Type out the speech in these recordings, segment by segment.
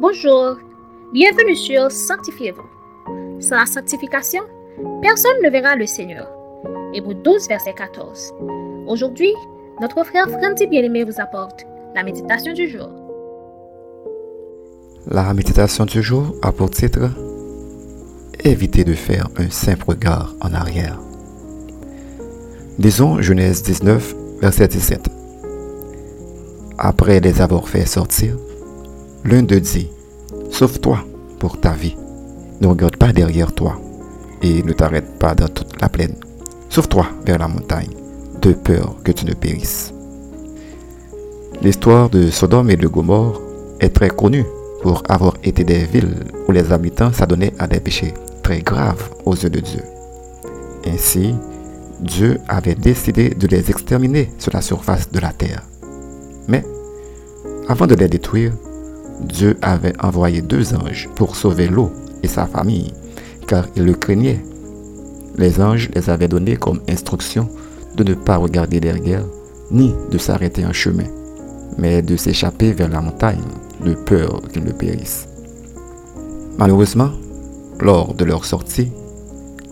Bonjour, bienvenue sur Sanctifiez-vous. Sans la sanctification, personne ne verra le Seigneur. Hébreu 12, verset 14. Aujourd'hui, notre frère Franti Bien-Aimé vous apporte la méditation du jour. La méditation du jour a pour titre Évitez de faire un simple regard en arrière. Disons Genèse 19, verset 17. Après les avoir fait sortir, l'un d'eux dit, Sauve-toi pour ta vie. Ne regarde pas derrière toi et ne t'arrête pas dans toute la plaine. Sauve-toi vers la montagne, de peur que tu ne périsses. L'histoire de Sodome et de Gomorre est très connue pour avoir été des villes où les habitants s'adonnaient à des péchés très graves aux yeux de Dieu. Ainsi, Dieu avait décidé de les exterminer sur la surface de la terre. Mais, avant de les détruire, Dieu avait envoyé deux anges pour sauver l'eau et sa famille, car il le craignait. Les anges les avaient donnés comme instruction de ne pas regarder derrière, ni de s'arrêter en chemin, mais de s'échapper vers la montagne, de peur qu'ils ne périssent. Malheureusement, lors de leur sortie,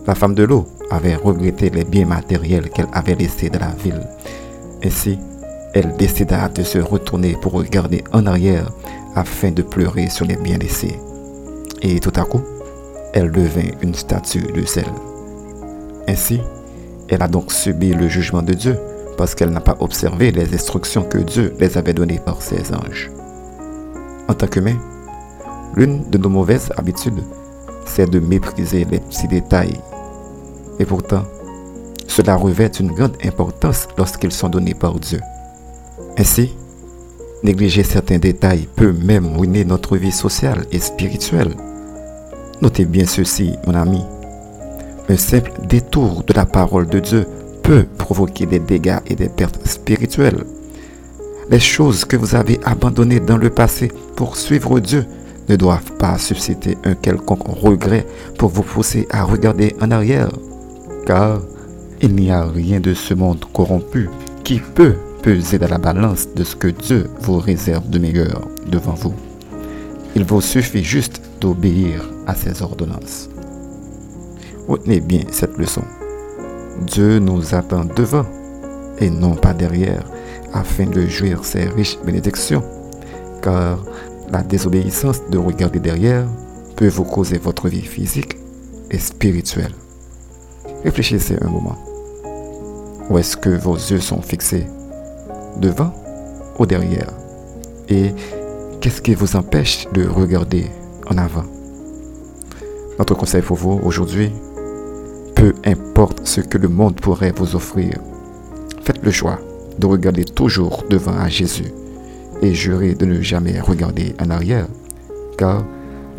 la femme de l'eau avait regretté les biens matériels qu'elle avait laissés dans la ville. Ainsi, elle décida de se retourner pour regarder en arrière afin de pleurer sur les biens laissés. Et tout à coup, elle devint une statue de sel. Ainsi, elle a donc subi le jugement de Dieu parce qu'elle n'a pas observé les instructions que Dieu les avait données par ses anges. En tant qu'humain, l'une de nos mauvaises habitudes, c'est de mépriser les petits détails. Et pourtant, cela revêt une grande importance lorsqu'ils sont donnés par Dieu. Ainsi, négliger certains détails peut même ruiner notre vie sociale et spirituelle. Notez bien ceci, mon ami. Un simple détour de la parole de Dieu peut provoquer des dégâts et des pertes spirituelles. Les choses que vous avez abandonnées dans le passé pour suivre Dieu ne doivent pas susciter un quelconque regret pour vous pousser à regarder en arrière, car il n'y a rien de ce monde corrompu qui peut peser dans la balance de ce que Dieu vous réserve de meilleur devant vous. Il vous suffit juste d'obéir à ses ordonnances. Retenez bien cette leçon. Dieu nous attend devant et non pas derrière afin de jouir ses riches bénédictions, car la désobéissance de regarder derrière peut vous causer votre vie physique et spirituelle. Réfléchissez un moment. Où est-ce que vos yeux sont fixés? Devant ou derrière. Et qu'est-ce qui vous empêche de regarder en avant? Notre conseil pour vous aujourd'hui, peu importe ce que le monde pourrait vous offrir, faites le choix de regarder toujours devant à Jésus et jurez de ne jamais regarder en arrière, car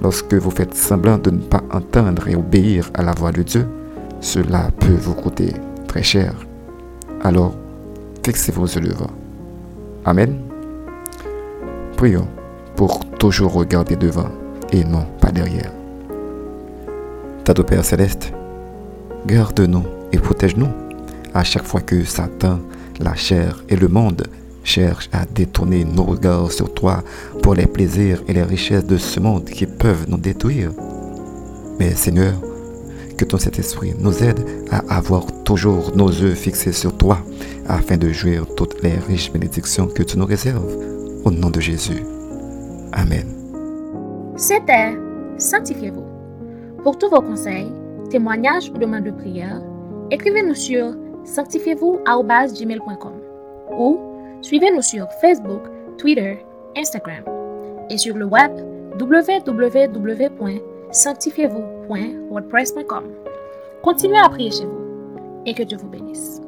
lorsque vous faites semblant de ne pas entendre et obéir à la voix de Dieu, cela peut vous coûter très cher. Alors, fixez vos yeux devant. Amen. Prions pour toujours regarder devant et non pas derrière. Tado Père Céleste, garde-nous et protège-nous à chaque fois que Satan, la chair et le monde cherchent à détourner nos regards sur toi pour les plaisirs et les richesses de ce monde qui peuvent nous détruire. Mais Seigneur, que ton Saint-Esprit nous aide à avoir toujours nos yeux fixés sur toi afin de jouir toutes les riches bénédictions que tu nous réserves. Au nom de Jésus. Amen. C'était Sanctifiez-vous. Pour tous vos conseils, témoignages ou demandes de prière, écrivez-nous sur sanctifiez-vous@gmail.com ou suivez-nous sur Facebook, Twitter, Instagram et sur le web www.sanctifiez-vous.wordpress.com. Continuez à prier chez vous et que Dieu vous bénisse.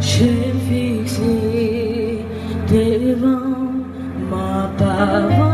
J'ai fixé devant ma avancée,